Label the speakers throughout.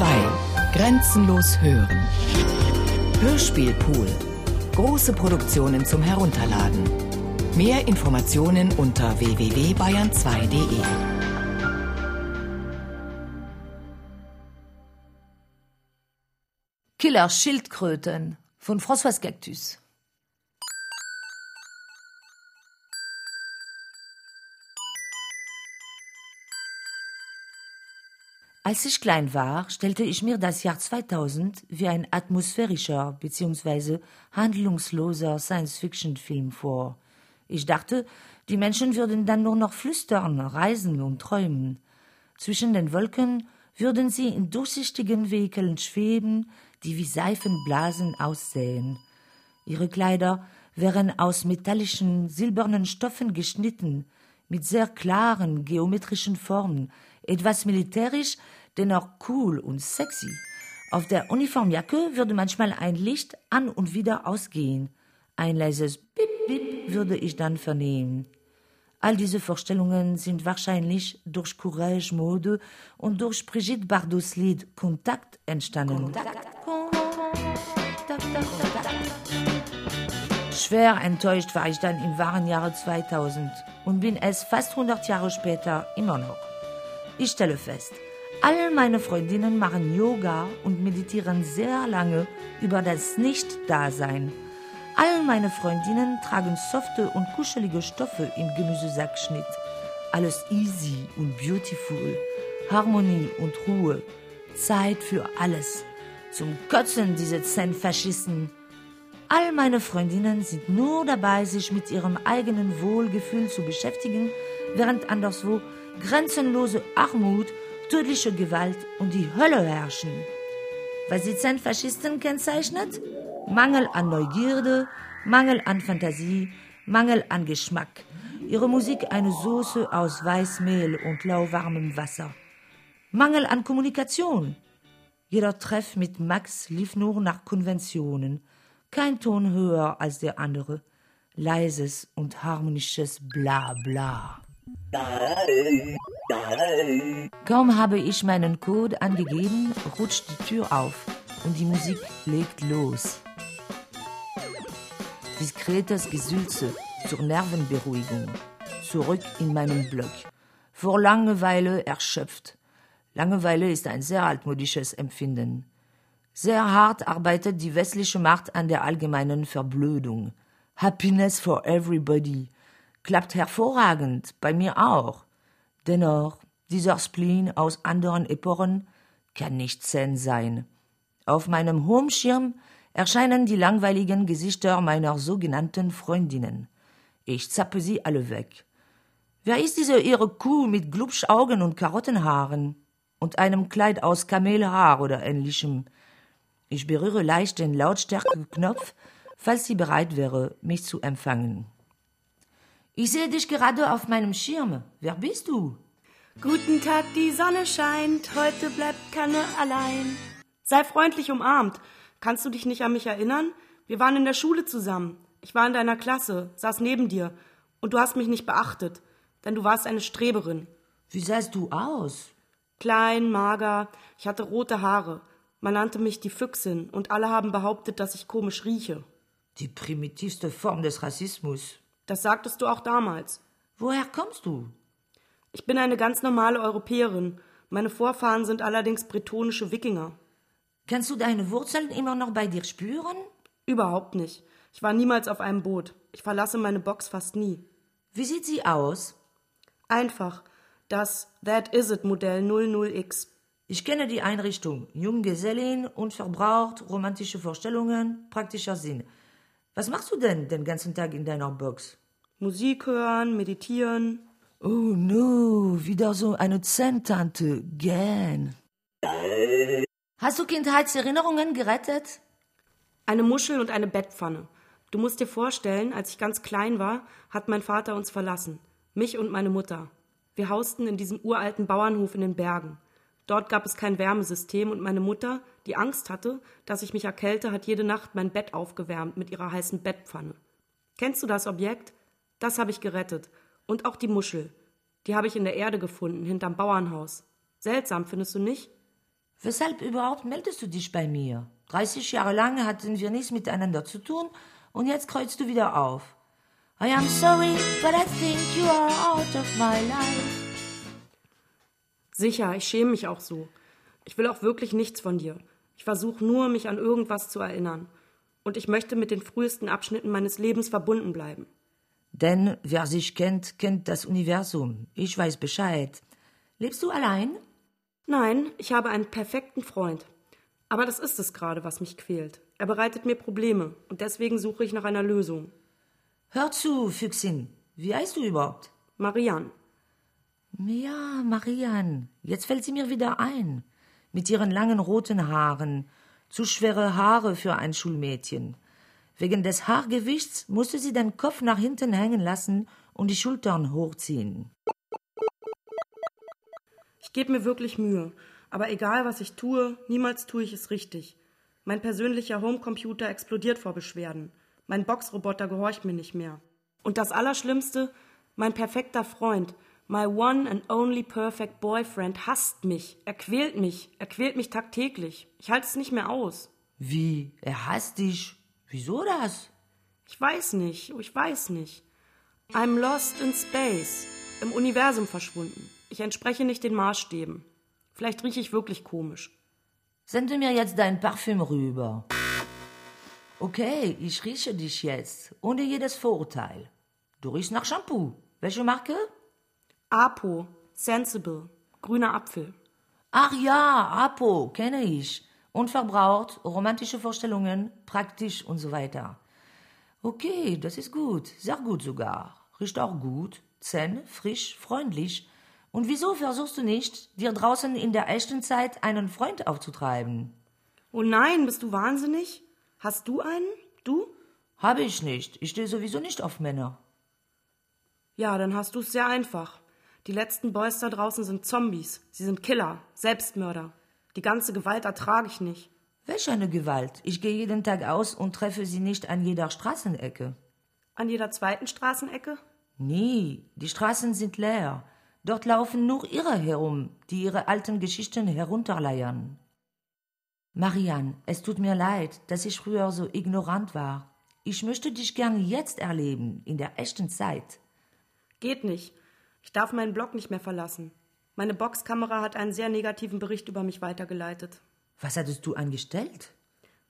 Speaker 1: 2. Grenzenlos hören. Hörspielpool. Große Produktionen zum Herunterladen. Mehr Informationen unter www.bayern2.de.
Speaker 2: Killer Schildkröten von François Cactus. Als ich klein war, stellte ich mir das Jahr 2000 wie ein atmosphärischer bzw. handlungsloser Science-Fiction-Film vor. Ich dachte, die Menschen würden dann nur noch flüstern, reisen und träumen. Zwischen den Wolken würden sie in durchsichtigen Vehikeln schweben, die wie Seifenblasen aussehen. Ihre Kleider wären aus metallischen, silbernen Stoffen geschnitten, mit sehr klaren geometrischen Formen, etwas militärisch, dennoch cool und sexy. Auf der Uniformjacke würde manchmal ein Licht an und wieder ausgehen. Ein leises Bip Bip würde ich dann vernehmen. All diese Vorstellungen sind wahrscheinlich durch Courage Mode und durch Brigitte Bardots Lied Kontakt entstanden. Kontakt. Schwer enttäuscht war ich dann im wahren Jahre 2000 und bin es fast 100 Jahre später immer noch. Ich stelle fest, All meine Freundinnen machen Yoga und meditieren sehr lange über das Nicht-Dasein. All meine Freundinnen tragen softe und kuschelige Stoffe im Gemüsesackschnitt. Alles easy und beautiful. Harmonie und Ruhe. Zeit für alles. Zum Kotzen diese Zen-Faschisten. All meine Freundinnen sind nur dabei, sich mit ihrem eigenen Wohlgefühl zu beschäftigen, während anderswo grenzenlose Armut tödliche Gewalt und die Hölle herrschen. Was die Zen-Faschisten kennzeichnet? Mangel an Neugierde, Mangel an Fantasie, Mangel an Geschmack. Ihre Musik eine Soße aus Weißmehl und lauwarmem Wasser. Mangel an Kommunikation. Jeder Treff mit Max lief nur nach Konventionen. Kein Ton höher als der andere. Leises und harmonisches Bla bla. Kaum habe ich meinen Code angegeben, rutscht die Tür auf und die Musik legt los. Diskretes Gesülze zur Nervenberuhigung. Zurück in meinen Block. Vor Langeweile erschöpft. Langeweile ist ein sehr altmodisches Empfinden. Sehr hart arbeitet die westliche Macht an der allgemeinen Verblödung. Happiness for everybody klappt hervorragend, bei mir auch. Dennoch, dieser Spleen aus anderen Epochen kann nicht Zen sein. Auf meinem Homeschirm erscheinen die langweiligen Gesichter meiner sogenannten Freundinnen. Ich zappe sie alle weg. Wer ist diese ihre Kuh mit Glubschaugen und Karottenhaaren und einem Kleid aus Kamelhaar oder ähnlichem? Ich berühre leicht den Lautstärkeknopf, falls sie bereit wäre, mich zu empfangen. Ich sehe dich gerade auf meinem Schirm. Wer bist du?
Speaker 3: Guten Tag, die Sonne scheint, heute bleibt keine allein. Sei freundlich umarmt. Kannst du dich nicht an mich erinnern? Wir waren in der Schule zusammen. Ich war in deiner Klasse, saß neben dir. Und du hast mich nicht beachtet, denn du warst eine Streberin.
Speaker 2: Wie sahst du aus?
Speaker 3: Klein, mager, ich hatte rote Haare. Man nannte mich die Füchsin und alle haben behauptet, dass ich komisch rieche.
Speaker 2: Die primitivste Form des Rassismus.
Speaker 3: Das sagtest du auch damals.
Speaker 2: Woher kommst du?
Speaker 3: Ich bin eine ganz normale Europäerin. Meine Vorfahren sind allerdings bretonische Wikinger.
Speaker 2: Kannst du deine Wurzeln immer noch bei dir spüren?
Speaker 3: Überhaupt nicht. Ich war niemals auf einem Boot. Ich verlasse meine Box fast nie.
Speaker 2: Wie sieht sie aus?
Speaker 3: Einfach. Das That Is It Modell 00X.
Speaker 2: Ich kenne die Einrichtung. Junggesellin, unverbraucht, romantische Vorstellungen, praktischer Sinn. Was machst du denn den ganzen Tag in deiner Box?
Speaker 3: Musik hören, meditieren.
Speaker 2: Oh no, wieder so eine Zen-Tante. Gern. Hast du Kindheitserinnerungen gerettet?
Speaker 3: Eine Muschel und eine Bettpfanne. Du musst dir vorstellen, als ich ganz klein war, hat mein Vater uns verlassen. Mich und meine Mutter. Wir hausten in diesem uralten Bauernhof in den Bergen. Dort gab es kein Wärmesystem und meine Mutter, die Angst hatte, dass ich mich erkälte, hat jede Nacht mein Bett aufgewärmt mit ihrer heißen Bettpfanne. Kennst du das Objekt? Das habe ich gerettet. Und auch die Muschel. Die habe ich in der Erde gefunden, hinterm Bauernhaus. Seltsam, findest du nicht?
Speaker 2: Weshalb überhaupt meldest du dich bei mir? 30 Jahre lang hatten wir nichts miteinander zu tun und jetzt kreuzt du wieder auf. I am sorry, but I think you are out of my life.
Speaker 3: Sicher, ich schäme mich auch so. Ich will auch wirklich nichts von dir. Ich versuche nur, mich an irgendwas zu erinnern. Und ich möchte mit den frühesten Abschnitten meines Lebens verbunden bleiben.
Speaker 2: Denn wer sich kennt, kennt das Universum. Ich weiß Bescheid. Lebst du allein?
Speaker 3: Nein, ich habe einen perfekten Freund. Aber das ist es gerade, was mich quält. Er bereitet mir Probleme und deswegen suche ich nach einer Lösung.
Speaker 2: Hör zu, Füchsin. Wie heißt du überhaupt?
Speaker 3: Marianne.
Speaker 2: Ja, Marianne. Jetzt fällt sie mir wieder ein. Mit ihren langen roten Haaren. Zu schwere Haare für ein Schulmädchen. Wegen des Haargewichts musste sie den Kopf nach hinten hängen lassen und die Schultern hochziehen.
Speaker 3: Ich gebe mir wirklich Mühe, aber egal was ich tue, niemals tue ich es richtig. Mein persönlicher Homecomputer explodiert vor Beschwerden. Mein Boxroboter gehorcht mir nicht mehr. Und das Allerschlimmste, mein perfekter Freund, my one and only perfect boyfriend, hasst mich. Er quält mich. Er quält mich tagtäglich. Ich halte es nicht mehr aus.
Speaker 2: Wie? Er hasst dich? Wieso das?
Speaker 3: Ich weiß nicht. Ich weiß nicht. I'm lost in space. Im Universum verschwunden. Ich entspreche nicht den Maßstäben. Vielleicht rieche ich wirklich komisch.
Speaker 2: Sende mir jetzt dein Parfüm rüber. Okay, ich rieche dich jetzt, ohne jedes Vorurteil. Du riechst nach Shampoo. Welche Marke?
Speaker 3: Apo, Sensible, grüner Apfel.
Speaker 2: Ach ja, Apo, kenne ich. Unverbraucht, romantische Vorstellungen, praktisch und so weiter. Okay, das ist gut, sehr gut sogar. Riecht auch gut, zen, frisch, freundlich. Und wieso versuchst du nicht, dir draußen in der echten Zeit einen Freund aufzutreiben?
Speaker 3: Oh nein, bist du wahnsinnig? Hast du einen? Du?
Speaker 2: Habe ich nicht. Ich stehe sowieso nicht auf Männer.
Speaker 3: Ja, dann hast du es sehr einfach. Die letzten Boys da draußen sind Zombies. Sie sind Killer, Selbstmörder. Die ganze Gewalt ertrage ich nicht.
Speaker 2: Welch eine Gewalt? Ich gehe jeden Tag aus und treffe sie nicht an jeder Straßenecke.
Speaker 3: An jeder zweiten Straßenecke?
Speaker 2: Nie. Die Straßen sind leer. Dort laufen nur Irre herum, die ihre alten Geschichten herunterleiern. Marianne, es tut mir leid, dass ich früher so ignorant war. Ich möchte dich gern jetzt erleben, in der echten Zeit.
Speaker 3: Geht nicht. Ich darf meinen Blog nicht mehr verlassen. Meine Boxkamera hat einen sehr negativen Bericht über mich weitergeleitet.
Speaker 2: Was hattest du angestellt?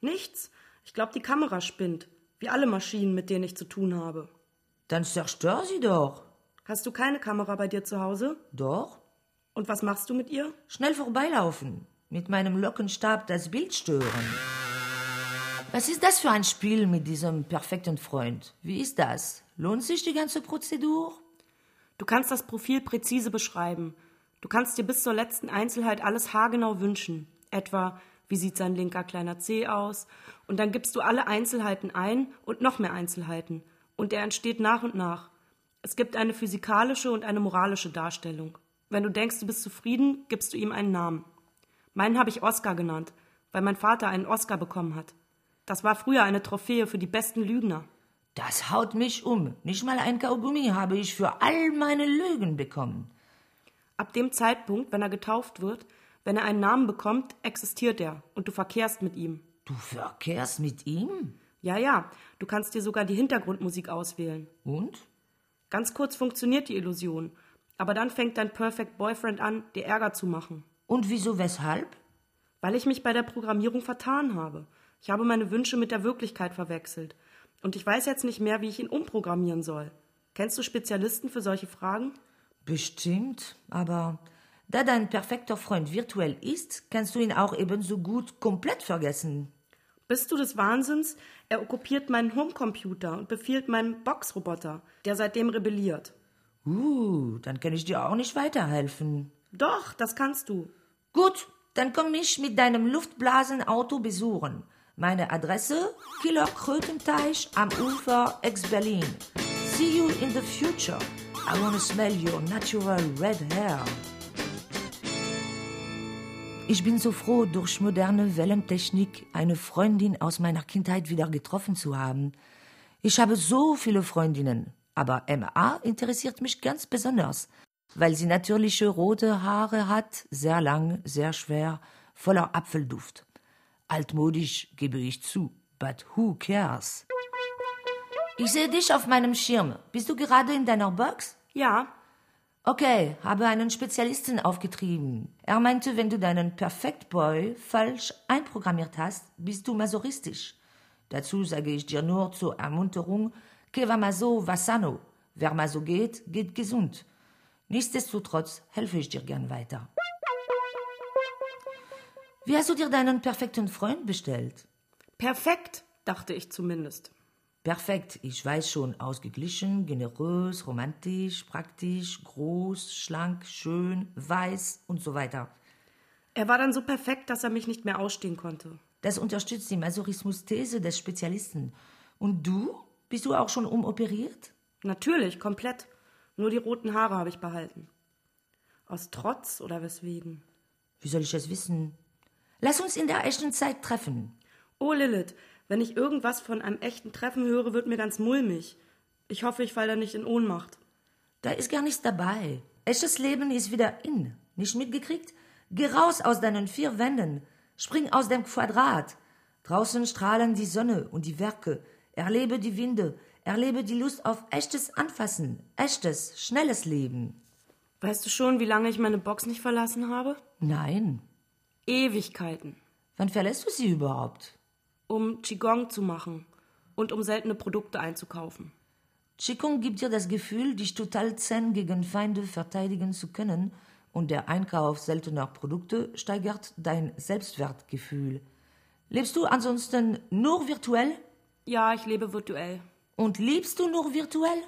Speaker 3: Nichts. Ich glaube, die Kamera spinnt. Wie alle Maschinen, mit denen ich zu tun habe.
Speaker 2: Dann zerstör sie doch.
Speaker 3: Hast du keine Kamera bei dir zu Hause?
Speaker 2: Doch.
Speaker 3: Und was machst du mit ihr?
Speaker 2: Schnell vorbeilaufen. Mit meinem Lockenstab das Bild stören. Was ist das für ein Spiel mit diesem perfekten Freund? Wie ist das? Lohnt sich die ganze Prozedur?
Speaker 3: Du kannst das Profil präzise beschreiben. Du kannst dir bis zur letzten Einzelheit alles haargenau wünschen. Etwa, wie sieht sein linker kleiner Zeh aus? Und dann gibst du alle Einzelheiten ein und noch mehr Einzelheiten. Und er entsteht nach und nach. Es gibt eine physikalische und eine moralische Darstellung. Wenn du denkst, du bist zufrieden, gibst du ihm einen Namen. Meinen habe ich Oscar genannt, weil mein Vater einen Oscar bekommen hat. Das war früher eine Trophäe für die besten Lügner.
Speaker 2: Das haut mich um. Nicht mal ein Kaugummi habe ich für all meine Lügen bekommen.
Speaker 3: Ab dem Zeitpunkt, wenn er getauft wird, wenn er einen Namen bekommt, existiert er und du verkehrst mit ihm.
Speaker 2: Du verkehrst mit ihm?
Speaker 3: Ja, ja, du kannst dir sogar die Hintergrundmusik auswählen.
Speaker 2: Und?
Speaker 3: Ganz kurz funktioniert die Illusion, aber dann fängt dein Perfect Boyfriend an, dir Ärger zu machen.
Speaker 2: Und wieso, weshalb?
Speaker 3: Weil ich mich bei der Programmierung vertan habe. Ich habe meine Wünsche mit der Wirklichkeit verwechselt. Und ich weiß jetzt nicht mehr, wie ich ihn umprogrammieren soll. Kennst du Spezialisten für solche Fragen?
Speaker 2: Bestimmt, aber da dein perfekter Freund virtuell ist, kannst du ihn auch ebenso gut komplett vergessen.
Speaker 3: Bist du des Wahnsinns? Er okkupiert meinen Homecomputer und befiehlt meinen Boxroboter, der seitdem rebelliert.
Speaker 2: Uh, dann kann ich dir auch nicht weiterhelfen.
Speaker 3: Doch, das kannst du.
Speaker 2: Gut, dann komm mich mit deinem Luftblasenauto besuchen. Meine Adresse: Killer Krötenteich am Ufer ex-Berlin. See you in the future. I wanna smell your natural red hair. Ich bin so froh, durch moderne Wellentechnik eine Freundin aus meiner Kindheit wieder getroffen zu haben. Ich habe so viele Freundinnen, aber MA interessiert mich ganz besonders, weil sie natürliche rote Haare hat, sehr lang, sehr schwer, voller Apfelduft. Altmodisch gebe ich zu, but who cares? Ich sehe dich auf meinem Schirm. Bist du gerade in deiner Box?
Speaker 3: Ja,
Speaker 2: Okay, habe einen Spezialisten aufgetrieben. Er meinte, wenn du deinen Perfect Boy falsch einprogrammiert hast, bist du masochistisch. Dazu sage ich dir nur zur Ermunterung, que va maso, va sano. Wer maso geht, geht gesund. Nichtsdestotrotz helfe ich dir gern weiter. Wie hast du dir deinen perfekten Freund bestellt?
Speaker 3: perfekt, dachte ich zumindest.
Speaker 2: Perfekt, ich weiß schon, ausgeglichen, generös, romantisch, praktisch, groß, schlank, schön, weiß und so weiter.
Speaker 3: Er war dann so perfekt, dass er mich nicht mehr ausstehen konnte.
Speaker 2: Das unterstützt die Masochismus-These des Spezialisten. Und du? Bist du auch schon umoperiert?
Speaker 3: Natürlich, komplett. Nur die roten Haare habe ich behalten. Aus Trotz oder weswegen?
Speaker 2: Wie soll ich das wissen? Lass uns in der echten Zeit treffen.
Speaker 3: Oh, Lilith, wenn ich irgendwas von einem echten Treffen höre, wird mir ganz mulmig. Ich hoffe, ich falle da nicht in Ohnmacht.
Speaker 2: Da ist gar nichts dabei. Echtes Leben ist wieder in. Nicht mitgekriegt? Geh raus aus deinen vier Wänden. Spring aus dem Quadrat. Draußen strahlen die Sonne und die Werke. Erlebe die Winde. Erlebe die Lust auf echtes Anfassen. Echtes, schnelles Leben.
Speaker 3: Weißt du schon, wie lange ich meine Box nicht verlassen habe?
Speaker 2: Nein.
Speaker 3: Ewigkeiten.
Speaker 2: Wann verlässt du sie überhaupt?
Speaker 3: Um Qigong zu machen und um seltene Produkte einzukaufen.
Speaker 2: Qigong gibt dir das Gefühl, dich total zen gegen Feinde verteidigen zu können und der Einkauf seltener Produkte steigert dein Selbstwertgefühl. Lebst du ansonsten nur virtuell?
Speaker 3: Ja, ich lebe virtuell.
Speaker 2: Und liebst du nur virtuell?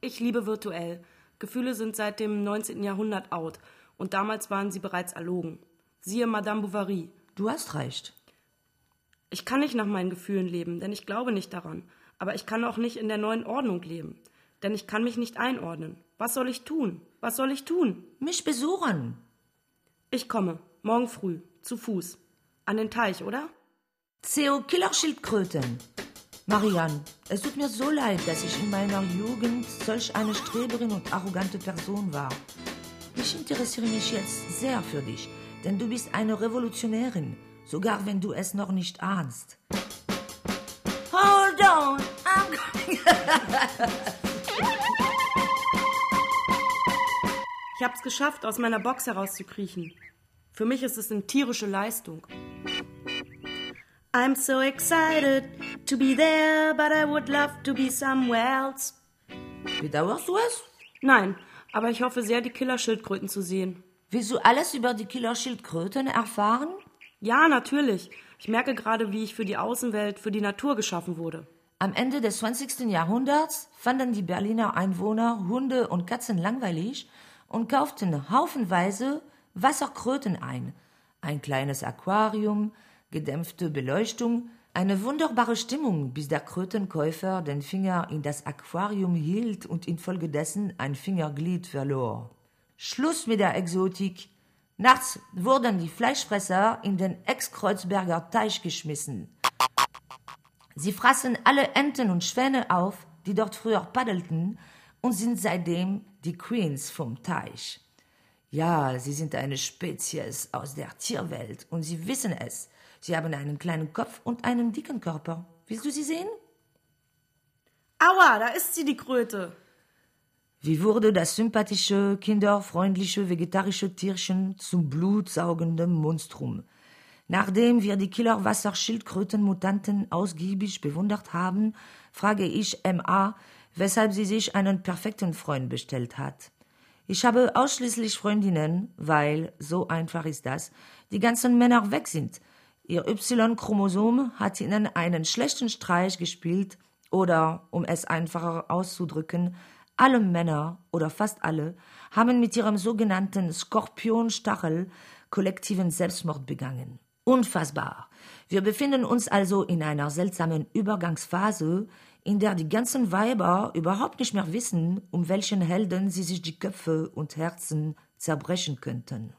Speaker 3: Ich liebe virtuell. Gefühle sind seit dem 19. Jahrhundert out und damals waren sie bereits erlogen. Siehe Madame Bovary.
Speaker 2: Du hast recht.
Speaker 3: Ich kann nicht nach meinen Gefühlen leben, denn ich glaube nicht daran. Aber ich kann auch nicht in der neuen Ordnung leben, denn ich kann mich nicht einordnen. Was soll ich tun? Was soll ich tun?
Speaker 2: Mich besuchen.
Speaker 3: Ich komme, morgen früh, zu Fuß. An den Teich, oder?
Speaker 2: CO Killerschildkröten. Marianne, es tut mir so leid, dass ich in meiner Jugend solch eine Streberin und arrogante Person war. Ich interessiere mich jetzt sehr für dich, denn du bist eine Revolutionärin, sogar wenn du es noch nicht ahnst. Hold on, I'm coming.
Speaker 3: Ich hab's geschafft, aus meiner Box herauszukriechen. Für mich ist es eine tierische Leistung. I'm so excited to be there, but I would love to be somewhere else.
Speaker 2: Bedauerst du es?
Speaker 3: Nein, aber ich hoffe sehr, die Killerschildkröten zu sehen.
Speaker 2: Willst du alles über die Killerschildkröten erfahren?
Speaker 3: Ja, natürlich. Ich merke gerade, wie ich für die Außenwelt, für die Natur geschaffen wurde.
Speaker 2: Am Ende des 20. Jahrhunderts fanden die Berliner Einwohner Hunde und Katzen langweilig und kauften haufenweise Wasserkröten ein. Ein kleines Aquarium, gedämpfte Beleuchtung, eine wunderbare Stimmung, bis der Krötenkäufer den Finger in das Aquarium hielt und infolgedessen ein Fingerglied verlor. Schluss mit der Exotik. Nachts wurden die Fleischfresser in den Ex-Kreuzberger Teich geschmissen. Sie fraßen alle Enten und Schwäne auf, die dort früher paddelten, und sind seitdem die Queens vom Teich. Ja, sie sind eine Spezies aus der Tierwelt und sie wissen es. Sie haben einen kleinen Kopf und einen dicken Körper. Willst du sie sehen?
Speaker 3: Aua, da ist sie, die Kröte.
Speaker 2: Wie wurde das sympathische, kinderfreundliche, vegetarische Tierchen zum blutsaugenden Monstrum? Nachdem wir die Killerwasserschildkrötenmutanten ausgiebig bewundert haben, frage ich MA, weshalb sie sich einen perfekten Freund bestellt hat. Ich habe ausschließlich Freundinnen, weil, so einfach ist das, die ganzen Männer weg sind. Ihr Y-Chromosom hat ihnen einen schlechten Streich gespielt oder, um es einfacher auszudrücken, alle Männer oder fast alle haben mit ihrem sogenannten Skorpionstachel kollektiven Selbstmord begangen. Unfassbar. Wir befinden uns also in einer seltsamen Übergangsphase, in der die ganzen Weiber überhaupt nicht mehr wissen, um welchen Helden sie sich die Köpfe und Herzen zerbrechen könnten.